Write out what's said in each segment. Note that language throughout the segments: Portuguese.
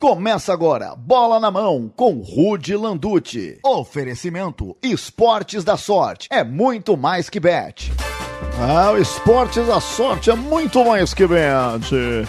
Começa agora, bola na mão com Rude Landucci. Oferecimento Esportes da Sorte é muito mais que bet. Ah, o Esportes da Sorte é muito mais que bet.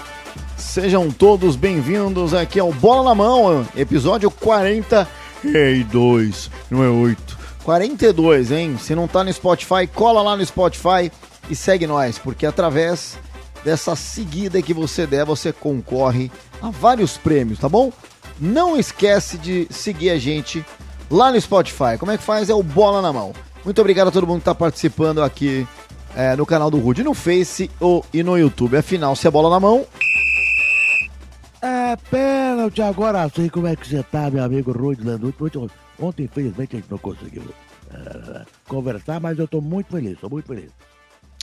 Sejam todos bem-vindos aqui ao Bola na Mão, episódio 42, não é 8. 42, hein? Se não tá no Spotify, cola lá no Spotify e segue nós, porque através dessa seguida que você der, você concorre a vários prêmios, tá bom? Não esquece de seguir a gente lá no Spotify. Como é que faz? É o Bola na Mão. Muito obrigado a todo mundo que está participando aqui é, no canal do Rude, no Face ou, e no YouTube. Afinal, se é bola na mão. É pênalti, agora sei como é que você tá, meu amigo Rude Landucci. Ontem, infelizmente, a gente não conseguiu é, conversar, mas eu tô muito feliz, tô muito feliz.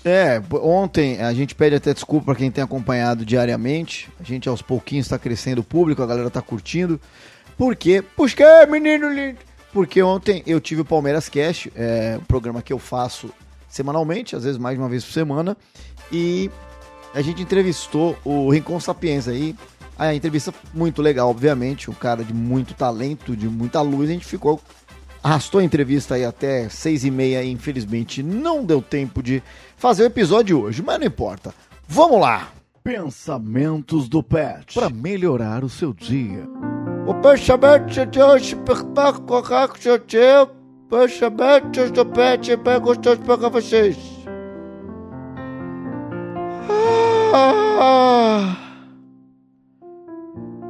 É, ontem a gente pede até desculpa para quem tem acompanhado diariamente. A gente aos pouquinhos está crescendo o público, a galera tá curtindo. Por quê? Porque, menino lindo! Porque ontem eu tive o Palmeiras Cast, é um programa que eu faço semanalmente, às vezes mais de uma vez por semana, e a gente entrevistou o Rincon Sapiens aí. A entrevista muito legal, obviamente, um cara de muito talento, de muita luz, a gente ficou arrastou a entrevista aí até seis e meia e infelizmente não deu tempo de fazer o episódio hoje, mas não importa. Vamos lá! Pensamentos do Pet para melhorar o seu dia. O pensamento de hoje prepara correto seu dia. Pensamentos do Pet é bem gostoso para vocês. Ah.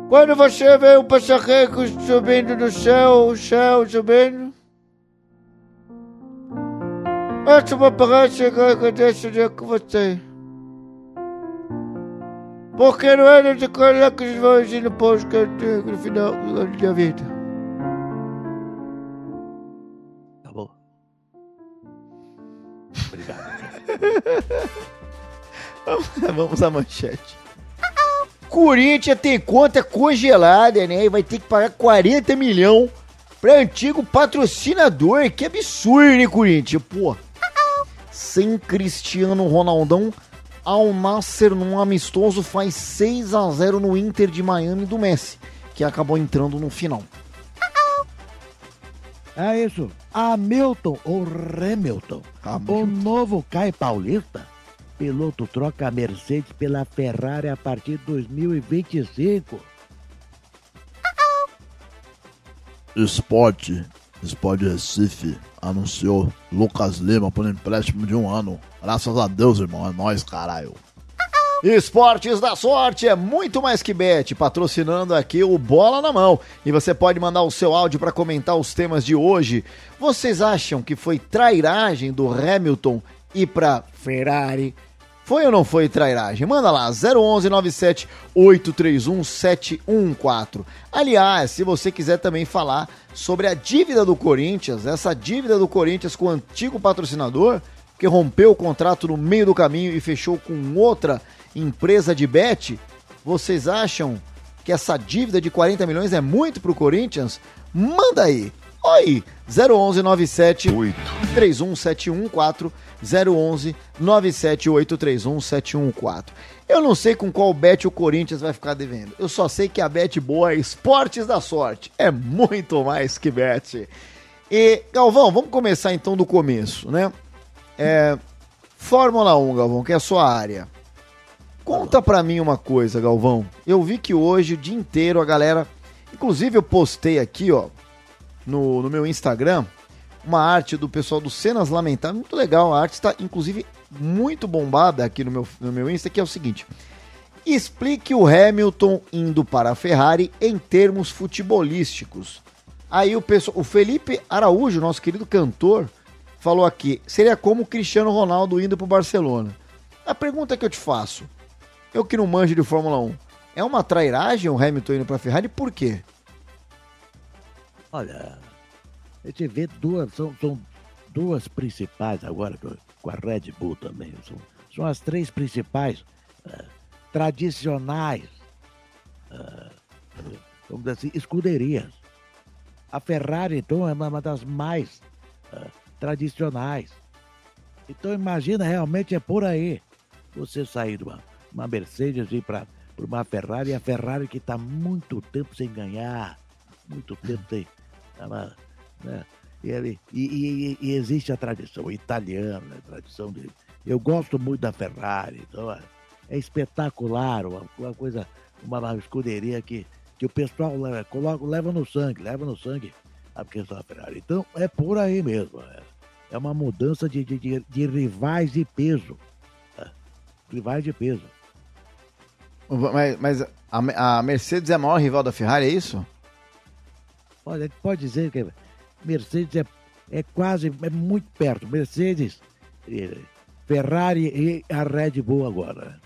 Quando você vê um passarinho subindo no céu, o céu subindo, essa é uma parece que acontece dia com você. Porque não era de coisa que os vão no posto que eu tenho no final da vida. Tá bom. Obrigado. Vamos à manchete. Corinthians tem conta congelada, né? E vai ter que pagar 40 milhões para antigo patrocinador. Que absurdo, hein, Corinthians? Pô sem Cristiano Ronaldão, Al Nasser num amistoso faz 6 a 0 no Inter de Miami do Messi, que acabou entrando no final. É isso. Hamilton ou Hamilton, Hamilton. o novo Caio Paulista. Piloto troca a Mercedes pela Ferrari a partir de 2025. Esporte Sport Recife anunciou Lucas Lima por empréstimo de um ano. Graças a Deus, irmão. É nóis, caralho. Esportes da Sorte é muito mais que bet, patrocinando aqui o Bola na Mão. E você pode mandar o seu áudio para comentar os temas de hoje. Vocês acham que foi trairagem do Hamilton ir para Ferrari? Foi ou não foi trairagem? Manda lá, 011 97 831 714. Aliás, se você quiser também falar sobre a dívida do Corinthians, essa dívida do Corinthians com o antigo patrocinador, que rompeu o contrato no meio do caminho e fechou com outra empresa de bet, vocês acham que essa dívida de 40 milhões é muito pro Corinthians? Manda aí. Oi, 011 97 31714 011 97831 714. Eu não sei com qual bet o Corinthians vai ficar devendo. Eu só sei que a bet boa é Esportes da Sorte. É muito mais que bet. E, Galvão, vamos começar então do começo, né? É, Fórmula 1, Galvão, que é a sua área. Conta pra mim uma coisa, Galvão. Eu vi que hoje, o dia inteiro, a galera. Inclusive, eu postei aqui, ó, no, no meu Instagram, uma arte do pessoal do Cenas Lamentáveis, muito legal. A arte está, inclusive, muito bombada aqui no meu, no meu Insta, que é o seguinte. Explique o Hamilton indo para a Ferrari em termos futebolísticos. Aí o, pessoal, o Felipe Araújo, nosso querido cantor, falou aqui, seria como o Cristiano Ronaldo indo para o Barcelona. A pergunta que eu te faço, eu que não manjo de Fórmula 1, é uma trairagem o Hamilton indo para a Ferrari? Por quê? Olha, a gente vê duas, são, são duas principais agora, com a Red Bull também. São, são as três principais uh, tradicionais, uh, vamos dizer assim, escuderias. A Ferrari, então, é uma das mais uh, tradicionais. Então, imagina, realmente é por aí. Você sair de uma, uma Mercedes e ir para uma Ferrari, e a Ferrari que está muito tempo sem ganhar, muito tempo sem. Ela, né? e, ele- e- e- e existe a tradição italiana, a tradição dele. Eu gosto muito da Ferrari, então é, é espetacular, uma, uma coisa, uma, escuderia que, que o pessoal leva, coloca, leva no sangue, leva no sangue a questão da Ferrari. Então é por aí mesmo. É, é uma mudança de, de, de, de rivais de peso. é, rivais de peso. Mas, mas a, a Mercedes é a maior rival da Ferrari, é isso? Olha, pode dizer que Mercedes é, é quase, é muito perto. Mercedes, eh, Ferrari e a Red Bull agora.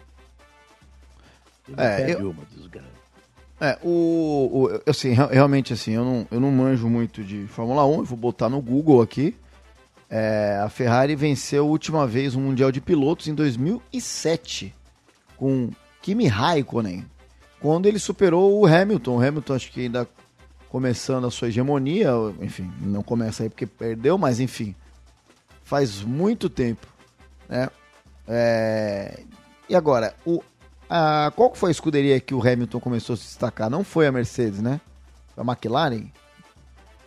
Ele É, eu- uma, desgraça. É, o, o assim, real- realmente assim, eu não, eu não manjo muito de Fórmula 1, eu vou botar no Google aqui. É, a Ferrari venceu a última vez um Mundial de Pilotos em 2007 com Kimi Raikkonen, quando ele superou o Hamilton. O Hamilton acho que ainda começando a sua hegemonia, enfim, não começa aí porque perdeu, mas enfim, faz muito tempo, né? É, e agora, o, a, qual foi a escuderia que o Hamilton começou a se destacar? Não foi a Mercedes, né? Foi a McLaren?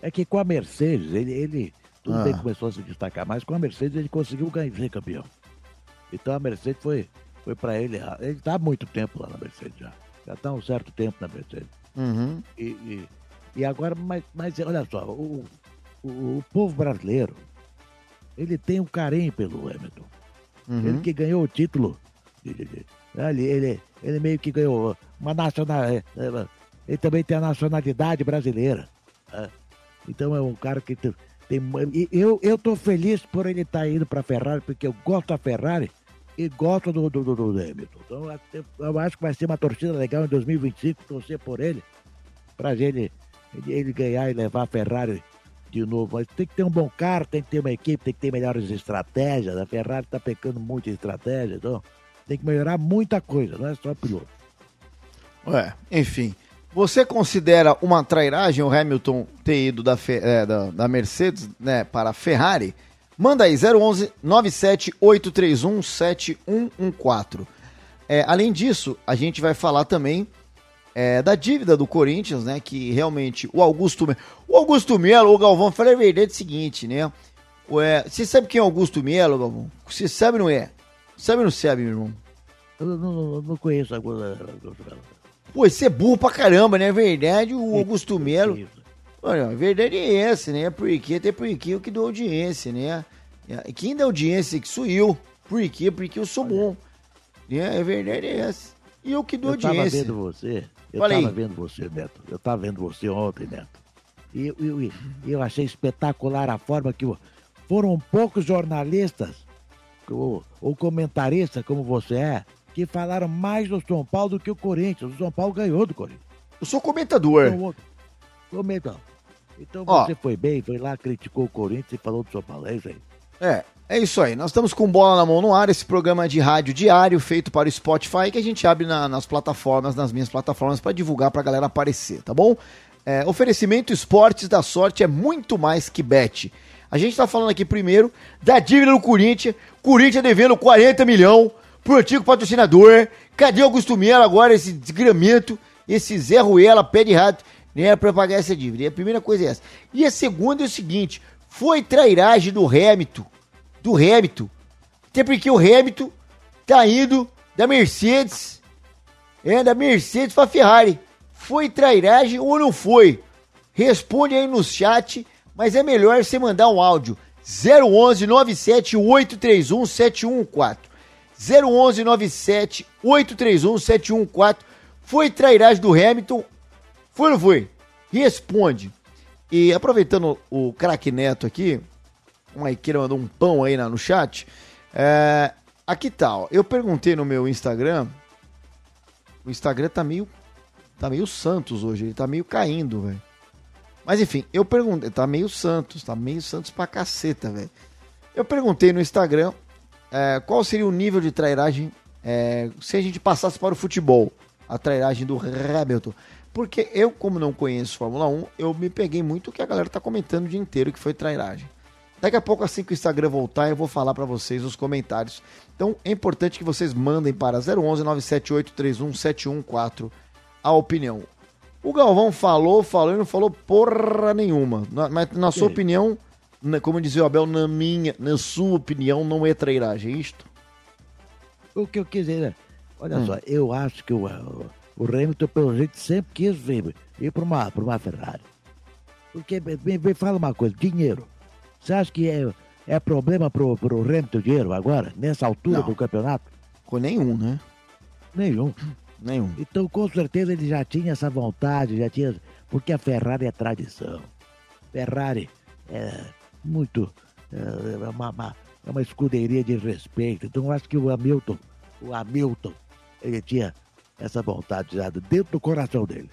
É que com a Mercedes, ele, ele tudo Ah. bem que começou a se destacar, mas com a Mercedes ele conseguiu ganhar, ser campeão. Então a Mercedes foi, foi para ele. Ele está há muito tempo lá na Mercedes já. Já está há um certo tempo na Mercedes. Uhum. E, e, e agora, mas, mas olha só, o, o, o povo brasileiro, ele tem um carinho pelo Hamilton. Uhum. Ele que ganhou o título. Ele, ele, ele meio que ganhou uma nacionalidade. Ele também tem a nacionalidade brasileira. né? Então é um cara que tem. tem eu, eu tô feliz por ele estar indo para Ferrari, porque eu gosto da Ferrari e gosto do, do, do, do Hamilton. Então eu- eu acho que vai ser uma torcida legal em 2025, torcer por ele, para ele, ele, ganhar e levar a Ferrari de novo. Mas tem que ter um bom carro, tem que ter uma equipe, tem que ter melhores estratégias. A Ferrari está pecando muito em estratégia, então tem que melhorar muita coisa, não é só piloto. É, enfim. Você considera uma trairagem o Hamilton ter ido da, é, da, da Mercedes né, para a Ferrari? Manda aí, 011 97831 7114. É, além disso, a gente vai falar também é, da dívida do Corinthians, né? Que realmente o Augusto Melo. O Augusto Melo, o Galvão, fala a verdade é o seguinte, né? Ué, você sabe quem é Augusto Melo, Galvão? Você sabe ou não é? Sabe ou não sabe, meu irmão? Eu não, não- não conheço agora. Pô, você é burro pra caramba, né? É verdade, o Augusto Melo. Olha, a verdade é essa, né? Porque até porque eu que dou audiência, né? Quem dá audiência que sou eu. Por quê? Porque eu sou bom. Né? A verdade é essa. E eu que dou Eu tava audiência. vendo você. Eu aí. tava vendo você, Neto. Eu tava vendo você ontem, Neto. E eu, eu, eu achei espetacular a forma que foram poucos jornalistas, ou, ou comentaristas, como você é, que falaram mais do São Paulo do que o Corinthians. O São Paulo ganhou do Corinthians. Eu sou comentador. Então, o- comenta. Então Ó. você foi bem, foi lá, criticou o Corinthians e falou do São Paulo. É isso aí. É, é isso aí. Nós estamos com Bola na Mão no ar, esse programa de rádio diário feito para o Spotify que a gente abre na- nas plataformas, nas minhas plataformas, para divulgar para a galera aparecer, tá bom? É, oferecimento Esportes da Sorte é muito mais que bet. A gente tá falando aqui primeiro da dívida do Corinthians. Corinthians devendo 40 milhões pro antigo patrocinador. Cadê Augusto Melo agora, esse desgramento, esse Zé Ruela, pé de rato, né, pra pagar essa dívida? E a primeira coisa é essa. E a segunda é o seguinte, foi trairagem do Hamilton, do Hamilton. Até porque o Hamilton tá indo da Mercedes, é, da Mercedes pra Ferrari. Foi trairagem ou não foi? Responde aí no chat, mas é melhor você mandar um áudio. 011 97 831 714. 011 97 831 714. Foi trairagem do Hamilton? Foi ou não foi? Responde. E aproveitando o craque Neto aqui, o Maiqueira mandou um pão aí na- no chat. É, aqui tá, ó. Eu perguntei no meu Instagram. O Instagram tá meio. Tá meio Santos hoje, ele tá meio caindo, velho. Mas enfim, eu perguntei. Tá meio Santos, tá meio Santos pra caceta, velho. Eu perguntei no Instagram é, qual seria o nível de trairagem é, se a gente passasse para o futebol. A trairagem do Hamilton. Porque eu, como não conheço Fórmula 1, eu me peguei muito o que a galera tá comentando o dia inteiro que foi trairagem. Daqui a pouco, assim que o Instagram voltar, eu vou falar para vocês os comentários. Então é importante que vocês mandem para 011 978 31 714 a opinião. O Galvão falou, falou e não falou porra nenhuma. Na, mas na sua opinião, na, como dizia o Abel, na minha, na sua opinião, não é trairagem, é isto? O que eu quis dizer, é, olha hum. só, eu acho que o, o, o Hamilton, pelo jeito, sempre quis vir, ir para uma, uma Ferrari. Porque, me, me fala uma coisa, dinheiro. Você acha que é, é problema pro, pro Hamilton dinheiro agora, nessa altura não. do campeonato? Com nenhum, né? Nenhum. Nenhum. Então, com certeza, ele já tinha essa vontade, já tinha. Porque a Ferrari é tradição. Ferrari é muito. É uma, uma, é uma escuderia de respeito. Então, eu acho que o Hamilton, o Hamilton, ele tinha essa vontade já dentro do coração dele.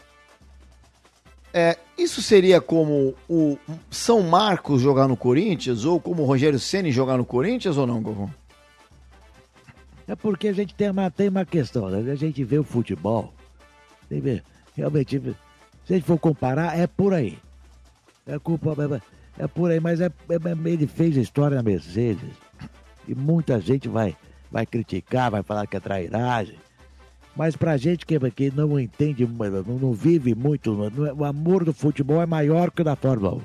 É, isso seria como o São Marcos jogar no Corinthians ou como o Rogério Ceni jogar no Corinthians ou não, Gogão? É porque a gente tem uma, tem uma questão, né? a gente vê o futebol, ver, realmente, se a gente for comparar, é por aí. É culpa, é, é por aí, mas é, é, ele fez a história na Mercedes e muita gente vai, vai criticar, vai falar que é trairagem. Mas pra gente que, que não entende, não, vive muito, não, é, o amor do futebol é maior que o da Fórmula 1.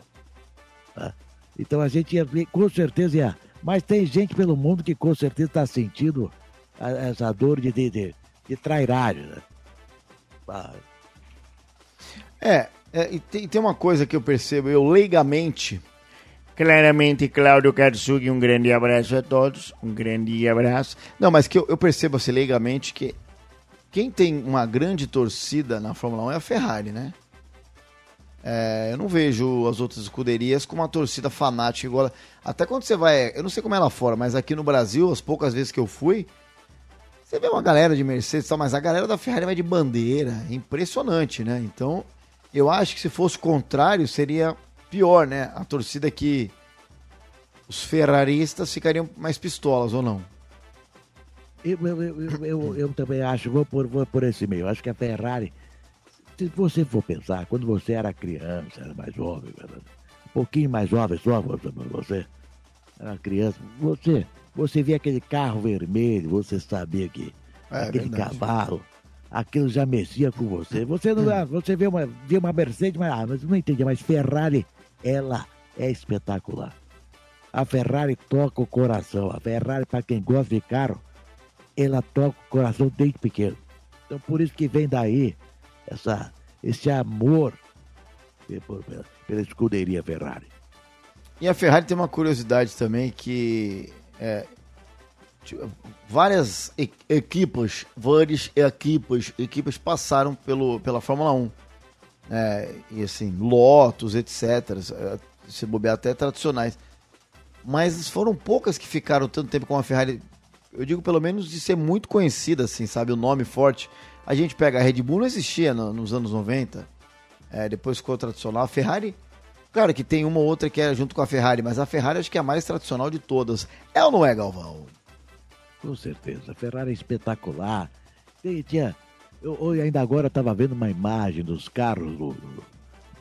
Tá? Então a gente ia, com certeza ia. Mas tem gente pelo mundo que com certeza está sentindo essa dor de, de, de, de trairagem. Né? Ah. É, é e tem, tem, uma coisa que eu percebo, eu leigamente. Claramente, Cláudio Katsug, um grande abraço a todos. Um grande abraço. Não, mas que eu, eu percebo assim, leigamente que quem tem uma grande torcida na Fórmula 1 é a Ferrari, né? É, eu não vejo as outras escuderias com uma torcida fanática igual. Até quando você vai. Eu não sei como é lá fora, mas aqui no Brasil, as poucas vezes que eu fui, você vê uma galera de Mercedes, mas a galera da Ferrari vai de bandeira, é impressionante, né? Então, eu acho que se fosse o contrário, seria pior, né? A torcida que os ferraristas ficariam mais pistolas ou não? Eu, eu, eu, eu, também acho, vou por, vou por esse meio. Acho que a Ferrari, se você for pensar, quando você era criança, era mais jovem, um pouquinho mais jovem só, você era criança, você você via aquele carro vermelho, você sabia que é, aquele verdade. cavalo, aquilo já mexia com você. Você não, hum. você vê uma, vê uma Mercedes, mas, ah, mas não entendia, mas Ferrari, ela é espetacular. A Ferrari toca o coração. A Ferrari, para quem gosta de carro, ela toca o coração desde pequeno. Então por isso que vem daí essa, esse amor pela escuderia Ferrari. E a Ferrari tem uma curiosidade também que é, várias equipas, várias equipas, equipas passaram pelo, pela Fórmula 1. É, e assim, Lotus, etc. Se bobear até tradicionais. Mas foram poucas que ficaram tanto tempo com a Ferrari. Eu digo pelo menos de ser muito conhecida, assim, sabe? O nome forte. A gente pega a Red Bull, não existia no, nos anos 90. É, depois ficou tradicional. A Ferrari Claro que tem uma ou outra que é junto com a Ferrari, mas a Ferrari acho que é a mais tradicional de todas. É ou não é, Galvão? Com certeza. A Ferrari é espetacular. Tem, tinha, eu, eu ainda agora estava vendo uma imagem dos carros do,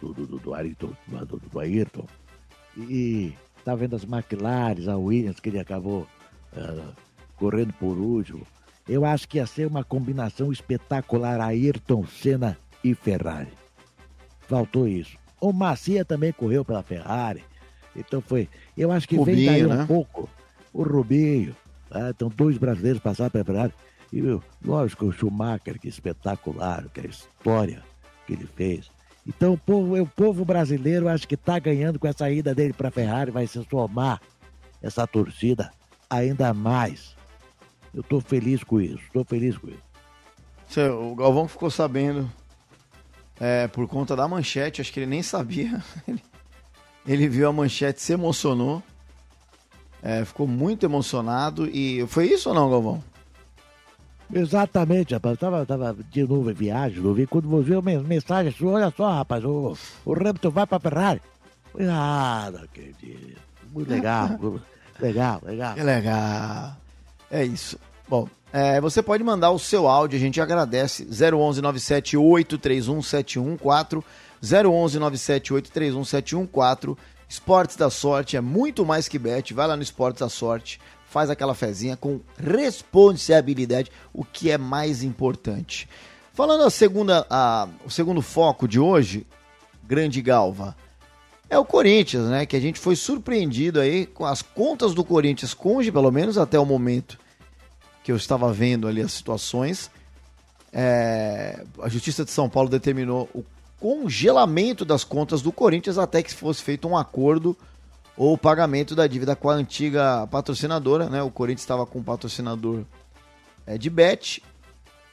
do, do, do, do Ayrton, do, do Ayrton. E estava vendo as McLaren, a Williams, que ele acabou uh, correndo por último. Eu acho que ia ser uma combinação espetacular Ayrton Senna e Ferrari. Faltou isso. O Macia também correu pela Ferrari. Então foi. Eu acho que Rubinho, vem daí um né? pouco. O Rubinho. Né? Então, dois brasileiros passaram pela Ferrari. E, lógico, o Schumacher, que espetacular, que é a história que ele fez. Então, o povo, o povo brasileiro acho que está ganhando com essa ida dele para a Ferrari, vai se somar essa torcida ainda mais. Eu estou feliz com isso, estou feliz com isso. O Galvão ficou sabendo é, por conta da manchete, acho que ele nem sabia. ele viu a manchete, se emocionou. É, ficou muito emocionado e foi isso ou não, Galvão? Exatamente, rapaz. Eu tava, tava de novo em viagem, não vi. Quando você viu mensagem sua, olha só, rapaz, o, o Hamilton vai pra Ferrari. Ah, não acredito. Muito legal, legal, legal. Que legal. É isso. Bom, é, você pode mandar o seu áudio, a gente agradece. 011 978 31 714 011 978 31 714 Esportes da Sorte é muito mais que bet. Vai lá no Esportes da Sorte, faz aquela fezinha com responsabilidade, o que é mais importante. Falando a segunda, a, o segundo foco de hoje, grande galva, é o Corinthians, né? Que a gente foi surpreendido aí com as contas do Corinthians, conge pelo menos até o momento que eu estava vendo ali as situações. É, a Justiça de São Paulo determinou o congelamento das contas do Corinthians até que fosse feito um acordo ou pagamento da dívida com a antiga patrocinadora, né? O Corinthians estava com um patrocinador é, de bet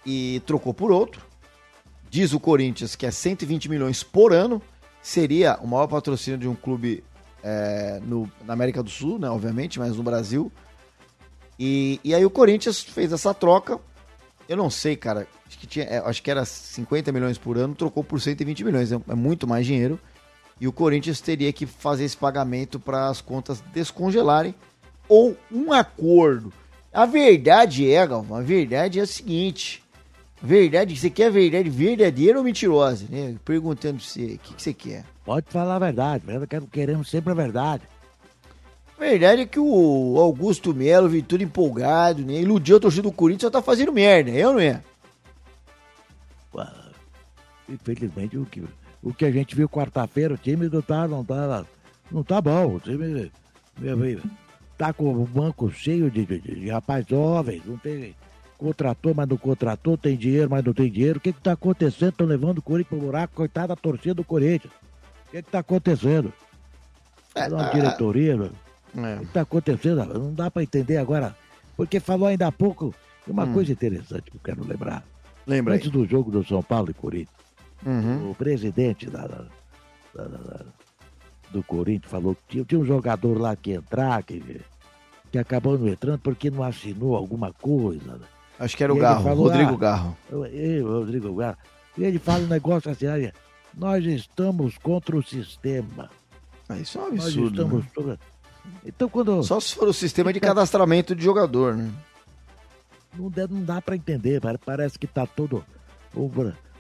e trocou por outro. Diz o Corinthians que é 120 milhões por ano, seria o maior patrocínio de um clube é, no, na América do Sul, né? Obviamente, mas no Brasil. E, e aí o Corinthians fez essa troca. Eu não sei, cara. Acho que, tinha, é, acho que era 50 milhões por ano, trocou por 120 milhões. É, é muito mais dinheiro. E o Corinthians teria que fazer esse pagamento para as contas descongelarem ou um acordo. A verdade é, Galvão, a verdade é a seguinte: Verdade, você quer verdade verdadeira ou mentirosa? Né? Perguntando pra você, o que, que você quer? Pode falar a verdade, queremos sempre a verdade. A verdade é que o Augusto Melo veio tudo empolgado, né? Iludiu a torcida do Corinthians, só tá fazendo merda, é ou não é? Infelizmente, o que, o que a gente viu quarta-feira, o time não tá, não tá, não tá bom. O time tá com o banco cheio de, de, de rapaz jovens, não tem contratou, mas não contratou, tem dinheiro, mas não tem dinheiro. O que está acontecendo? Estão levando o Corinthians para o buraco, coitada da torcida do Corinthians. O que está acontecendo? É, uma é, diretoria, é. o que está acontecendo? Não dá para entender agora. Porque falou ainda há pouco uma hum. coisa interessante que eu quero lembrar. Lembra Antes do jogo do São Paulo e Corinthians, uhum. o presidente da, da, da, do Corinthians falou que tinha, tinha, um jogador lá que entrar, que, que acabou não entrando porque não assinou alguma coisa. Né? Acho que era o Garro, falou, Rodrigo ah, Garro. Eu, Rodrigo Garro. E ele fala um negócio assim, olha, nós estamos contra o sistema. Ah, isso é um absurdo. Nós estamos né? Então quando... Só se for o sistema de cadastramento de jogador, né? Não, dá, não dá para entender, parece que tá todo o,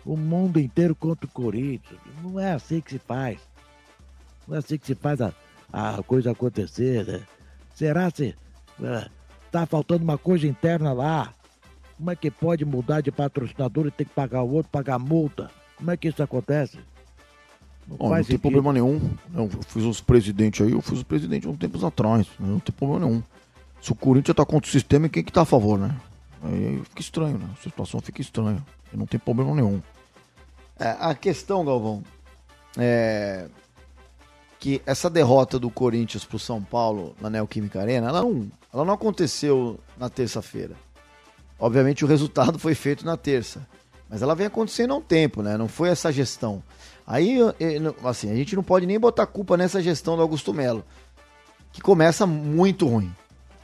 o mundo inteiro contra o Corinthians. Não é assim que se faz. Não é assim que se faz a, a coisa acontecer, né? Será se é, tá faltando uma coisa interna lá? Como é que pode mudar de patrocinador e ter que pagar o outro, pagar multa? Como é que isso acontece? Não, não tem problema nenhum. Eu fiz os presidentes aí, eu fiz os presidentes uns tempos atrás. Não tem problema nenhum. Se o Corinthians tá contra o sistema, quem que tá a favor, né? Aí fica estranho, né? A situação fica estranha. Não tem problema nenhum. É, a questão, Galvão, é que essa derrota do Corinthians pro São Paulo na Neoquímica Arena, ela não, ela não aconteceu na terça-feira. Obviamente o resultado foi feito na terça. Mas ela vem acontecendo há um tempo, né? Não foi essa gestão. Aí, assim, a gente não pode nem botar culpa nessa gestão do Augusto Melo, que começa muito ruim.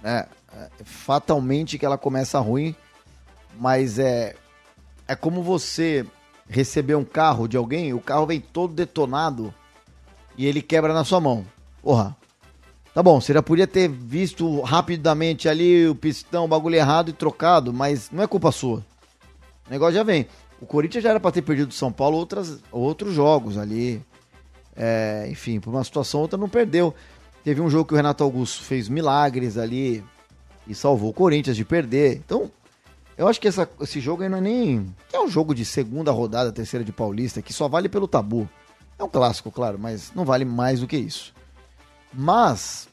Né? É, fatalmente que ela começa ruim, mas é, é como você receber um carro de alguém, o carro vem todo detonado e ele quebra na sua mão. Porra, Tá bom, você já podia ter visto rapidamente ali o pistão, o bagulho errado e trocado, mas não é culpa sua. O negócio já vem. O Corinthians já era para ter perdido o São Paulo outras, outros jogos ali. É, enfim, por uma situação ou outra não perdeu. Teve um jogo que o Renato Augusto fez milagres ali e salvou o Corinthians de perder. Então, eu acho que essa, esse jogo aí não é nem. É um jogo de segunda rodada, terceira de Paulista, que só vale pelo tabu. É um clássico, claro, mas não vale mais do que isso. Mas,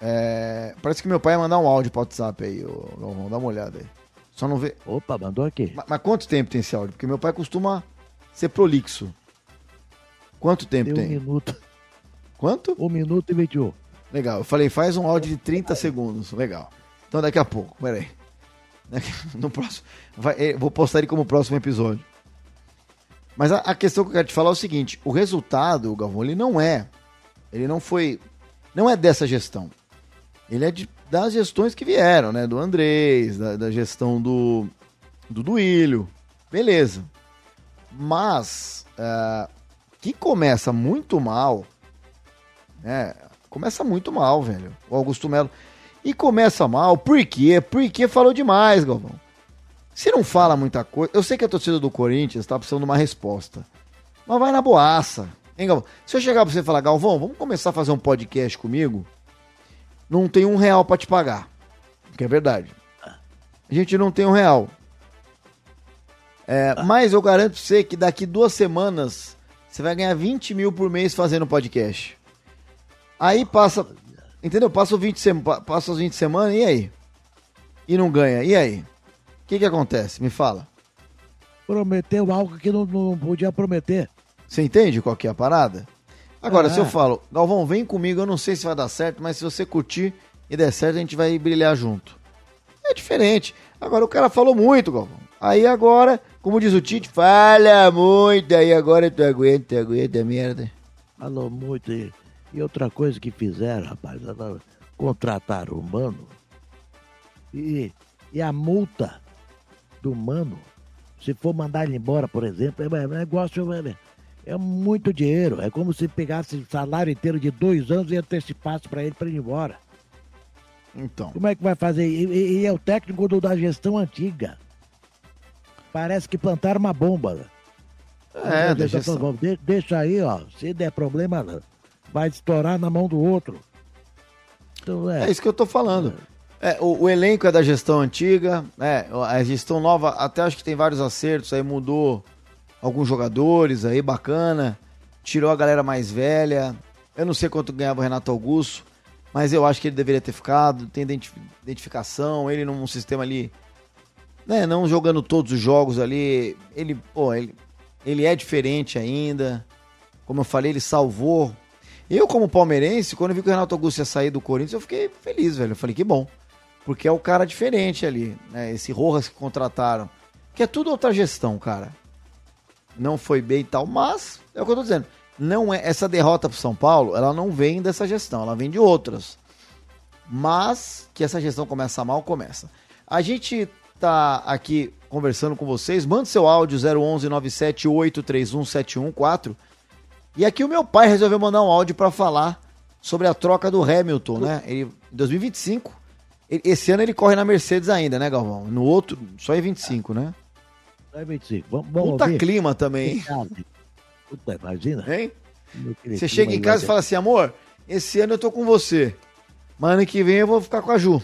é, parece que meu pai ia mandar um áudio pro WhatsApp aí, vamos dar uma olhada aí. Só não vê. Opa, mandou aqui. Mas, mas, quanto tempo tem esse áudio? Porque meu pai costuma ser prolixo. Quanto tempo tem? Um minuto. Quanto? Um minuto e 21. Legal. Eu falei, faz um áudio de 30 segundos. Legal. Então daqui a pouco, peraí. No próximo. Vai, eh, vou postar ele como próximo episódio. Mas a, a, questão que eu quero te falar é o seguinte: o resultado, Galvão, ele não é ele não foi. Não é dessa gestão. Ele é de, das gestões que vieram, né? Do Andrés, da, da gestão do, do Duílio. Beleza. Mas uh, que começa muito mal, né? Começa muito mal, velho. O Augusto Melo. E começa mal, por quê? Porque falou demais, Galvão. Se não fala muita coisa. Eu sei que a torcida do Corinthians tá precisando de uma resposta. Mas vai na boaça. Hein, Galvão? Se eu chegar pra você e falar, Galvão, vamos começar a fazer um podcast comigo, não tem um real para te pagar. Que é verdade. A gente não tem um real. É, mas eu garanto pra você que daqui duas semanas você vai ganhar 20 mil por mês fazendo podcast. Aí passa. Entendeu? Passa, os 20 sema, passa os 20 semanas e aí? E não ganha. E aí? O que, que acontece? Me fala. Prometeu algo que não, não podia prometer. Você entende qual que é a parada? Agora, se eu falo, Galvão, vem comigo, eu não sei se vai dar certo, mas se você curtir e der certo, a gente vai brilhar junto. É diferente. Agora, o cara falou muito, Galvão. Aí agora, como diz o Tite, fala muito, aí agora tu aguenta, tu aguenta, merda. Falou muito e, e outra coisa que fizeram, rapaz, contrataram o Mano e, e a multa do Mano, se for mandar ele embora, por exemplo, é, é negócio, é, é muito dinheiro. É como se pegasse o salário inteiro de dois anos e antecipasse para ele para ir embora. Então. Como é que vai fazer? E, e, e é o técnico do, da gestão antiga. Parece que plantaram uma bomba. É, deixa, gestão... deixa aí, ó. Se der problema, vai estourar na mão do outro. Então, é. é isso que eu tô falando. É, o, o, elenco é da gestão antiga, é, a gestão nova, até acho que tem vários acertos, aí mudou alguns jogadores aí, bacana. Tirou a galera mais velha. Eu não sei quanto ganhava o Renato Augusto, mas eu acho que ele deveria ter ficado. Tem identificação, ele num sistema ali, né, não jogando todos os jogos ali. Ele, pô, ele, ele é diferente ainda. Como eu falei, ele salvou. Eu, como palmeirense, quando eu vi que o Renato Augusto ia sair do Corinthians, eu fiquei feliz, velho. Eu falei, que bom. Porque é o cara diferente ali, né? Esse Rojas que contrataram. Que é tudo outra gestão, cara não foi bem e tal, mas é o que eu tô dizendo. Não é essa derrota pro São Paulo, ela não vem dessa gestão, ela vem de outras. Mas que essa gestão começa mal, começa. A gente tá aqui conversando com vocês, manda seu áudio 011 978317114. E aqui o meu pai resolveu mandar um áudio para falar sobre a troca do Hamilton, né? Ele, em 2025, esse ano ele corre na Mercedes ainda, né, Galvão? No outro, só em 25, né? É 25. Vamos, vamos Puta ouvir? clima também. Puta, imagina. Hein? Você chega em casa e fala assim, amor, esse ano eu tô com você. Mas ano que vem eu vou ficar com a Ju.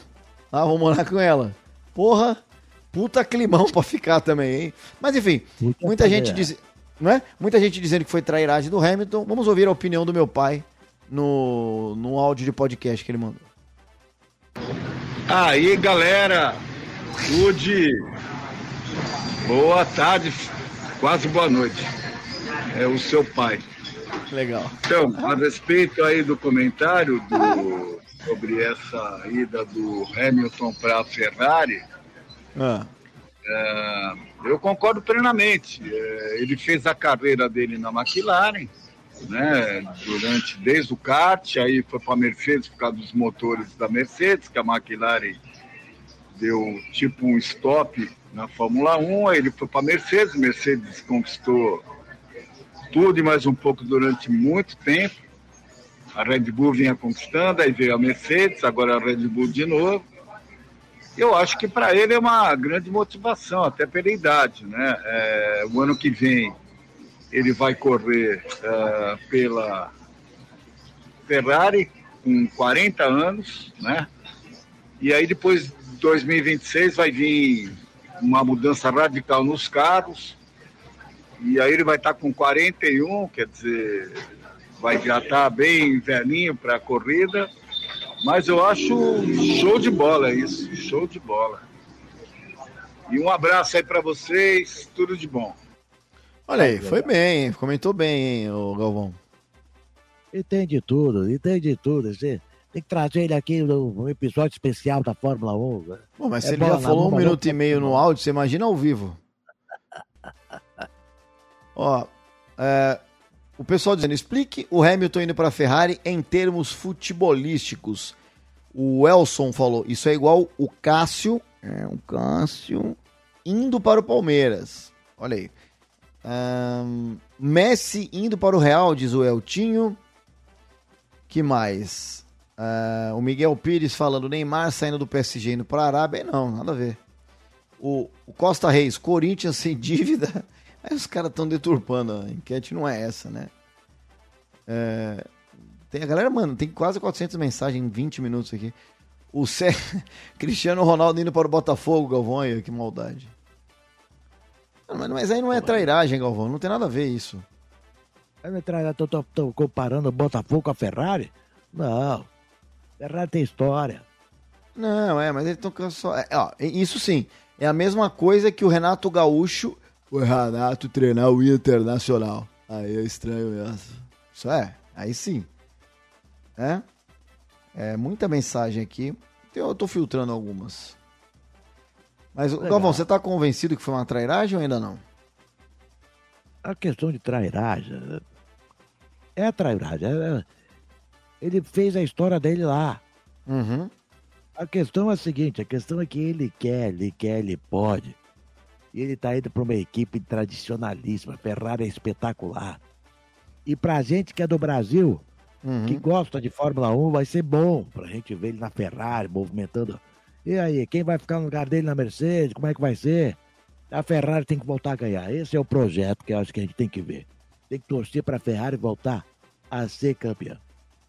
Tá? Vou morar com ela. Porra, puta climão pra ficar também, hein? Mas enfim, puta muita gente diz, não é? Muita gente dizendo que foi trairagem do Hamilton. Vamos ouvir a opinião do meu pai no, no áudio de podcast que ele mandou. Aí, galera, Tude, Boa tarde, quase boa noite. É o seu pai. Legal. Então, a respeito aí do comentário do, sobre essa ida do Hamilton para a Ferrari, ah. é, eu concordo plenamente. É, ele fez a carreira dele na McLaren, né, durante desde o kart, aí foi para a Mercedes por causa dos motores da Mercedes, que a McLaren deu tipo um stop na Fórmula 1, aí ele foi para a Mercedes, Mercedes conquistou tudo e mais um pouco durante muito tempo. A Red Bull vinha conquistando, aí veio a Mercedes, agora a Red Bull de novo. Eu acho que para ele é uma grande motivação, até pela idade, né? É, o ano que vem ele vai correr é, pela Ferrari com 40 anos, né? E aí depois 2026 vai vir uma mudança radical nos carros. E aí ele vai estar com 41, quer dizer, vai já estar bem velhinho para a corrida. Mas eu acho show de bola isso, show de bola. E um abraço aí para vocês, tudo de bom. Olha aí, foi bem, comentou bem, hein, o Galvão. Entende tudo, entende tudo. Você tem que trazer ele aqui no episódio especial da Fórmula 1. Né? Bom, mas é se ele já falou um minuto e meio no áudio, você imagina ao vivo. Ó, é, o pessoal dizendo, explique o Hamilton indo para a Ferrari em termos futebolísticos. O Elson falou, isso é igual o Cássio, é o Cássio, indo para o Palmeiras. Olha aí. Um, Messi indo para o Real, diz o Eltinho. Que mais? Uh, o Miguel Pires falando Neymar saindo do PSG indo para a Arábia. Não, nada a ver. O, o Costa Reis, Corinthians sem dívida. Aí os caras estão deturpando. A enquete não é essa, né? É, tem, a galera, mano, tem quase 400 mensagens em 20 minutos aqui. O Cé... Cristiano Ronaldo indo para o Botafogo, Galvão, aí, que maldade. Mas, mas aí não é trairagem, Galvão, não tem nada a ver isso. Tô comparando o Botafogo com a Ferrari? Não. Ferrari tem história. Não, é, mas ele toca só. É, ó, isso sim. É a mesma coisa que o Renato Gaúcho. O Renato treinar o Internacional. Aí é estranho mesmo. Isso é, aí sim. É? É muita mensagem aqui. Eu tô filtrando algumas. Mas, Legal. Galvão, você tá convencido que foi uma trairagem ou ainda não? A questão de trairagem. É a trairagem. É, ele fez a história dele lá. Uhum. A questão é a seguinte: a questão é que ele quer, ele quer, ele pode. E ele tá indo para uma equipe tradicionalíssima. Ferrari é espetacular. E pra gente que é do Brasil, uhum. que gosta de Fórmula 1, vai ser bom pra gente ver ele na Ferrari, movimentando. E aí, quem vai ficar no lugar dele na Mercedes? Como é que vai ser? A Ferrari tem que voltar a ganhar. Esse é o projeto que eu acho que a gente tem que ver. Tem que torcer pra Ferrari voltar a ser campeã.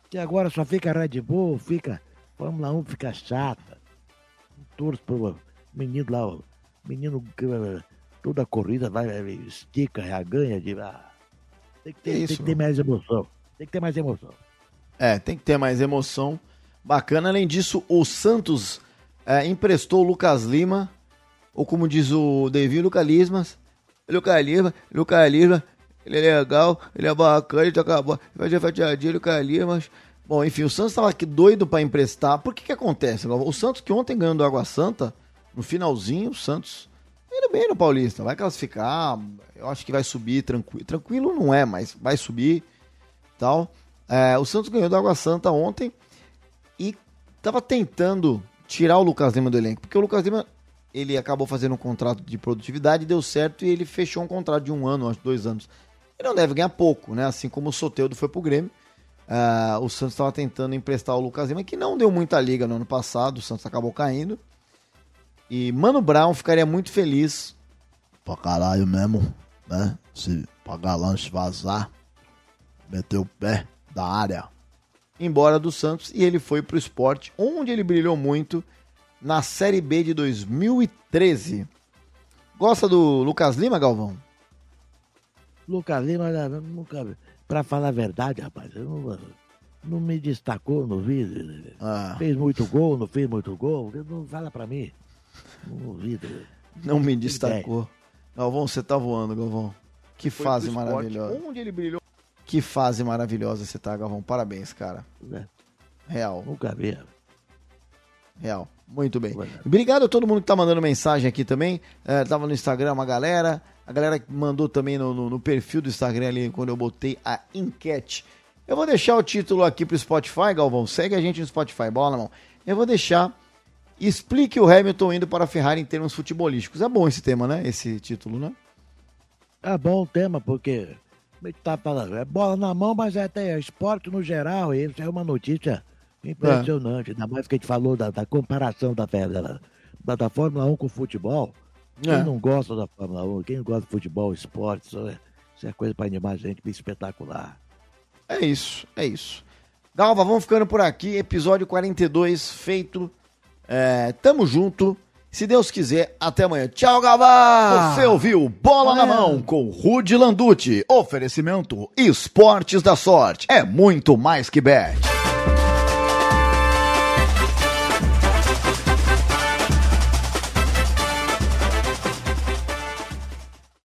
Que agora só fica Red Bull, fica Fórmula 1 fica chata. Torço pro menino lá, o menino toda a corrida vai, estica, ganha. De, ah, tem, que ter, Isso. tem que ter mais emoção. Tem que ter mais emoção. É, tem que ter mais emoção. Bacana. Além disso, o Santos é, emprestou o Lucas Lima, ou como diz o Davi, Lucas Lismas. Lucas Lima, Lucas Lima, ele é legal, ele é bacana, ele toca a vai fazer fatiadinha, Lucas Limas. Bom, enfim, o Santos estava aqui doido para emprestar. Por que que acontece? O Santos que ontem ganhou do Água Santa, no finalzinho, o Santos indo bem no Paulista, vai classificar, eu acho que vai subir tranquilo. Tranquilo não é, mas vai subir tal. É, o Santos ganhou do Água Santa ontem e estava tentando tirar o Lucas Lima do elenco, porque o Lucas Lima ele acabou fazendo um contrato de produtividade, deu certo e ele fechou um contrato de um ano, acho dois anos. Ele não deve ganhar pouco, né? Assim como o Soteudo foi pro Grêmio. Uh, o Santos estava tentando emprestar o Lucas Lima, que não deu muita liga no ano passado, o Santos acabou caindo. E Mano Brown ficaria muito feliz. Pra caralho mesmo, né? Se pagar lanche vazar, meter o pé da área. Embora do Santos e ele foi pro esporte, onde ele brilhou muito na Série B de 2013. Gosta do Lucas Lima, Galvão? Lucas Lima nunca Pra falar a verdade, rapaz, eu não, não me destacou no vídeo. Ah. Fez muito gol, não fez muito gol. Não fala pra mim. No vídeo. Não me destacou. Galvão, você tá voando, Galvão. Que Foi fase maravilhosa. Onde ele brilhou. Que fase maravilhosa você tá, Galvão. Parabéns, cara. É. Real. Nunca vi. Real. Muito bem. Obrigado a todo mundo que tá mandando mensagem aqui também. É, tava no Instagram uma galera. A galera que mandou também no, no, no, perfil do Instagram ali, quando eu botei a enquete. Eu vou deixar o título aqui pro Spotify, Galvão. Segue a gente no Spotify, bola na mão. Eu vou deixar. Explique o Hamilton indo para a Ferrari em termos futebolísticos. É bom esse tema, né? Esse título, né? É bom o tema, porque. Tá falando, é bola na mão, mas é até esporte no geral. Isso é uma notícia impressionante. É. Ainda mais que a gente falou da, da comparação da, da, da Fórmula 1 com o futebol. Quem é. não gosta da Fórmula 1, quem não gosta de futebol, esporte, isso é, isso é coisa para animar a gente, espetacular. É isso, é isso. Galva, vamos ficando por aqui. Episódio 42 feito. É, tamo junto. Se Deus quiser, até amanhã. Tchau, Galva! Você ouviu Bola na Mão com Rude Landucci. Oferecimento Esportes da Sorte. É muito mais que bet.